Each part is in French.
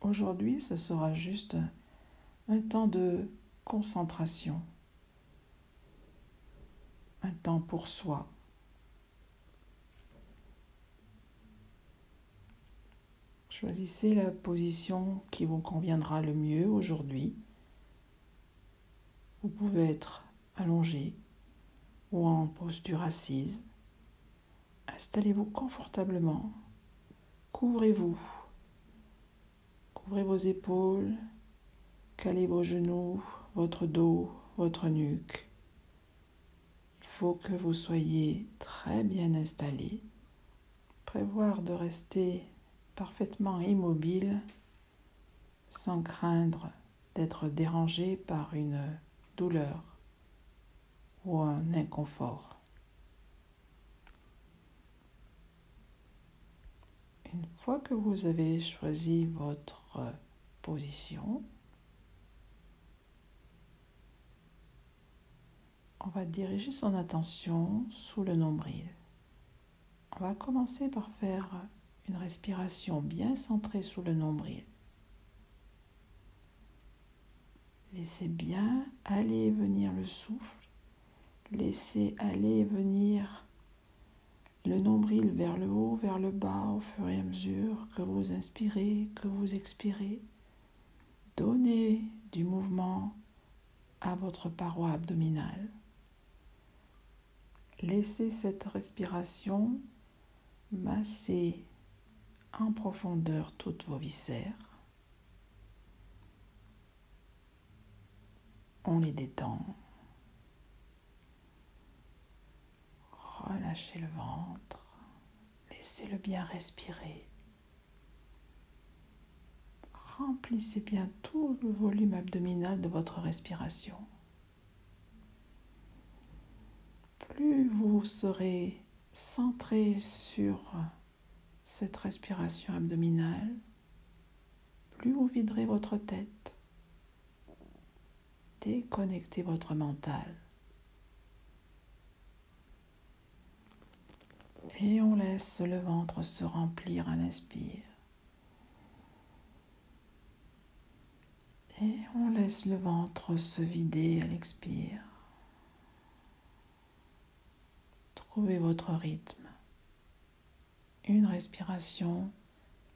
Aujourd'hui, ce sera juste un temps de concentration, un temps pour soi. Choisissez la position qui vous conviendra le mieux aujourd'hui. Vous pouvez être allongé ou en posture assise. Installez-vous confortablement. Couvrez-vous. Couvrez vos épaules. Calez vos genoux, votre dos, votre nuque. Il faut que vous soyez très bien installé. Prévoir de rester parfaitement immobile sans craindre d'être dérangé par une douleur ou un inconfort. Une fois que vous avez choisi votre position, on va diriger son attention sous le nombril. On va commencer par faire une respiration bien centrée sous le nombril. Laissez bien aller et venir le souffle. Laissez aller et venir le nombril vers le haut, vers le bas au fur et à mesure que vous inspirez, que vous expirez. Donnez du mouvement à votre paroi abdominale. Laissez cette respiration masser en profondeur toutes vos viscères. On les détend. Relâchez le ventre. Laissez-le bien respirer. Remplissez bien tout le volume abdominal de votre respiration. Plus vous serez centré sur cette respiration abdominale, plus vous viderez votre tête. Déconnectez votre mental. Et on laisse le ventre se remplir à l'inspire. Et on laisse le ventre se vider à l'expire. Trouvez votre rythme une respiration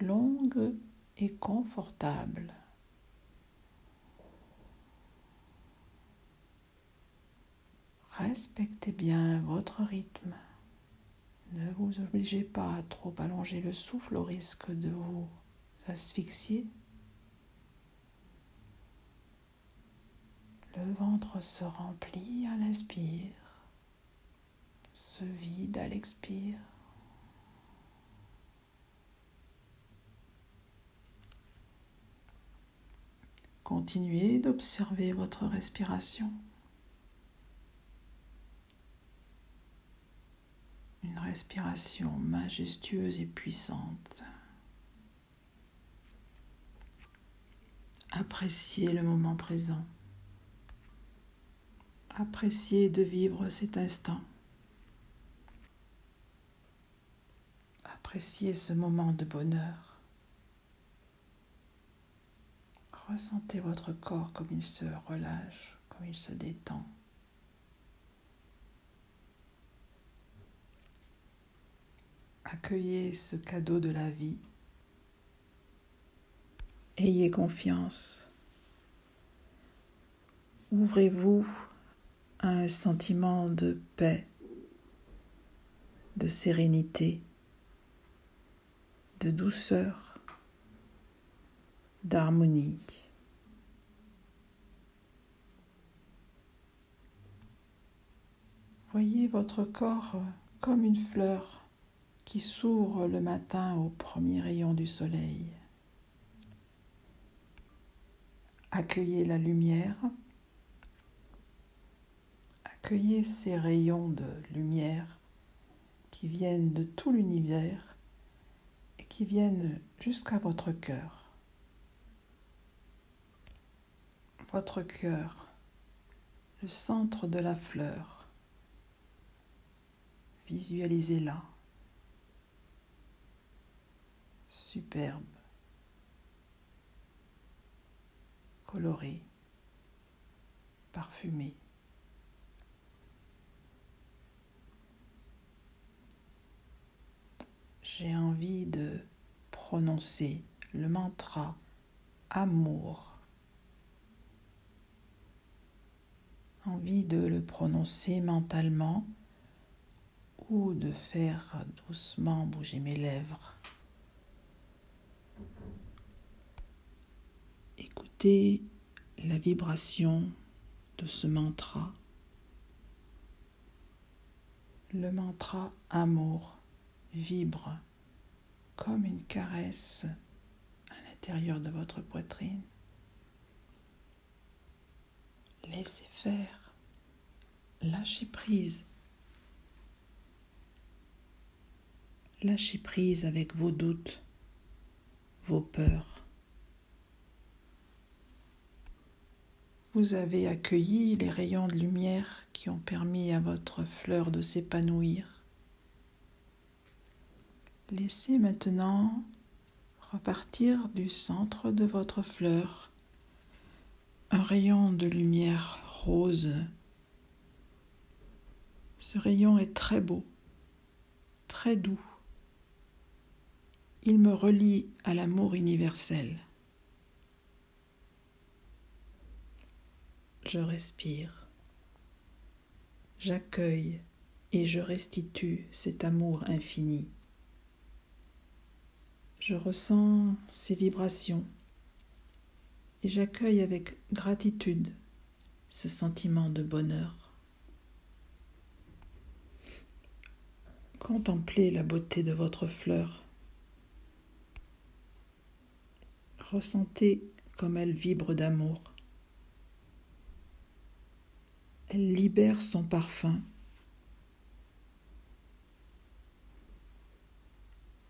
longue et confortable. Respectez bien votre rythme. Ne vous obligez pas à trop allonger le souffle au risque de vous asphyxier. Le ventre se remplit à l'inspire, se vide à l'expire. Continuez d'observer votre respiration. Respiration majestueuse et puissante. Appréciez le moment présent. Appréciez de vivre cet instant. Appréciez ce moment de bonheur. Ressentez votre corps comme il se relâche, comme il se détend. Accueillez ce cadeau de la vie. Ayez confiance. Ouvrez-vous à un sentiment de paix, de sérénité, de douceur d'harmonie. Voyez votre corps comme une fleur qui s'ouvre le matin au premier rayon du soleil. Accueillez la lumière, accueillez ces rayons de lumière qui viennent de tout l'univers et qui viennent jusqu'à votre cœur. votre cœur, le centre de la fleur. Visualisez-la. Superbe. coloré, parfumé. J'ai envie de prononcer le mantra amour. Envie de le prononcer mentalement ou de faire doucement bouger mes lèvres. Écoutez la vibration de ce mantra. Le mantra amour vibre comme une caresse à l'intérieur de votre poitrine. Laissez faire, lâchez prise. Lâchez prise avec vos doutes, vos peurs. Vous avez accueilli les rayons de lumière qui ont permis à votre fleur de s'épanouir. Laissez maintenant repartir du centre de votre fleur un rayon de lumière rose. Ce rayon est très beau, très doux. Il me relie à l'amour universel. Je respire. J'accueille et je restitue cet amour infini. Je ressens ces vibrations et j'accueille avec gratitude ce sentiment de bonheur. Contemplez la beauté de votre fleur. Ressentez comme elle vibre d'amour. Elle libère son parfum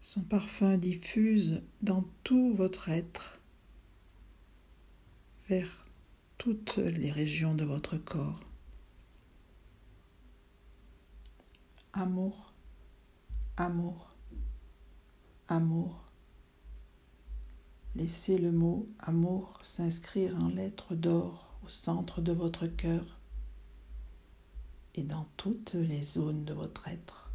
Son parfum diffuse dans tout votre être, vers toutes les régions de votre corps. Amour, amour, amour. Laissez le mot amour s'inscrire en lettres d'or au centre de votre cœur et dans toutes les zones de votre être.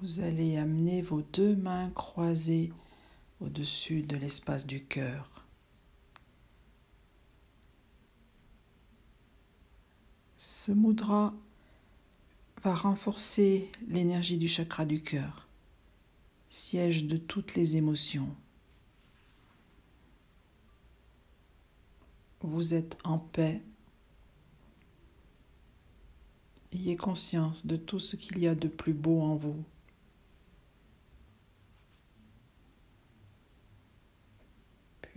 Vous allez amener vos deux mains croisées au-dessus de l'espace du cœur. Ce mudra va renforcer l'énergie du chakra du cœur, siège de toutes les émotions. Vous êtes en paix. Ayez conscience de tout ce qu'il y a de plus beau en vous.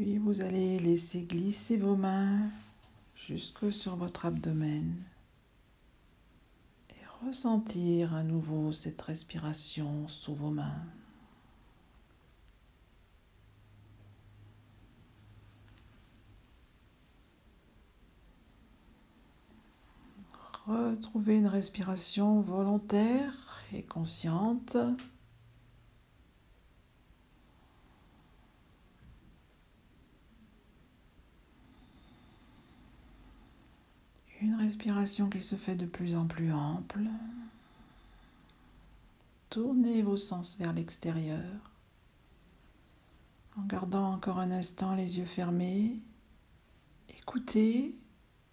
Puis vous allez laisser glisser vos mains jusque sur votre abdomen et ressentir à nouveau cette respiration sous vos mains. Retrouvez une respiration volontaire et consciente. Une respiration qui se fait de plus en plus ample. Tournez vos sens vers l'extérieur en gardant encore un instant les yeux fermés. Écoutez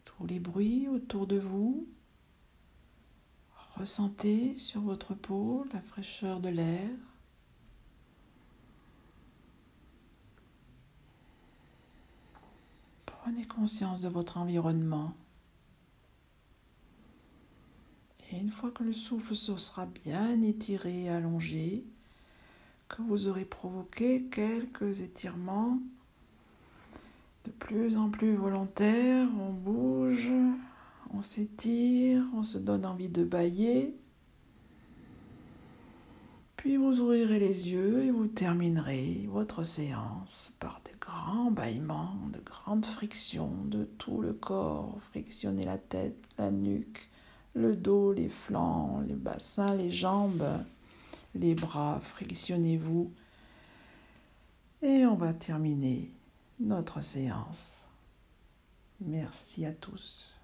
tous les bruits autour de vous. Ressentez sur votre peau la fraîcheur de l'air. Prenez conscience de votre environnement. Et une fois que le souffle se sera bien étiré allongé, que vous aurez provoqué quelques étirements de plus en plus volontaires, on bouge, on s'étire, on se donne envie de bailler. Puis vous ouvrirez les yeux et vous terminerez votre séance par de grands bâillements, de grandes frictions de tout le corps. Frictionner la tête, la nuque, le dos, les flancs, les bassins, les jambes, les bras, frictionnez-vous. Et on va terminer notre séance. Merci à tous.